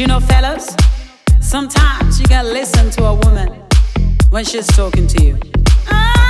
you know, fellas, sometimes you gotta listen to a woman when she's talking to you. Ah.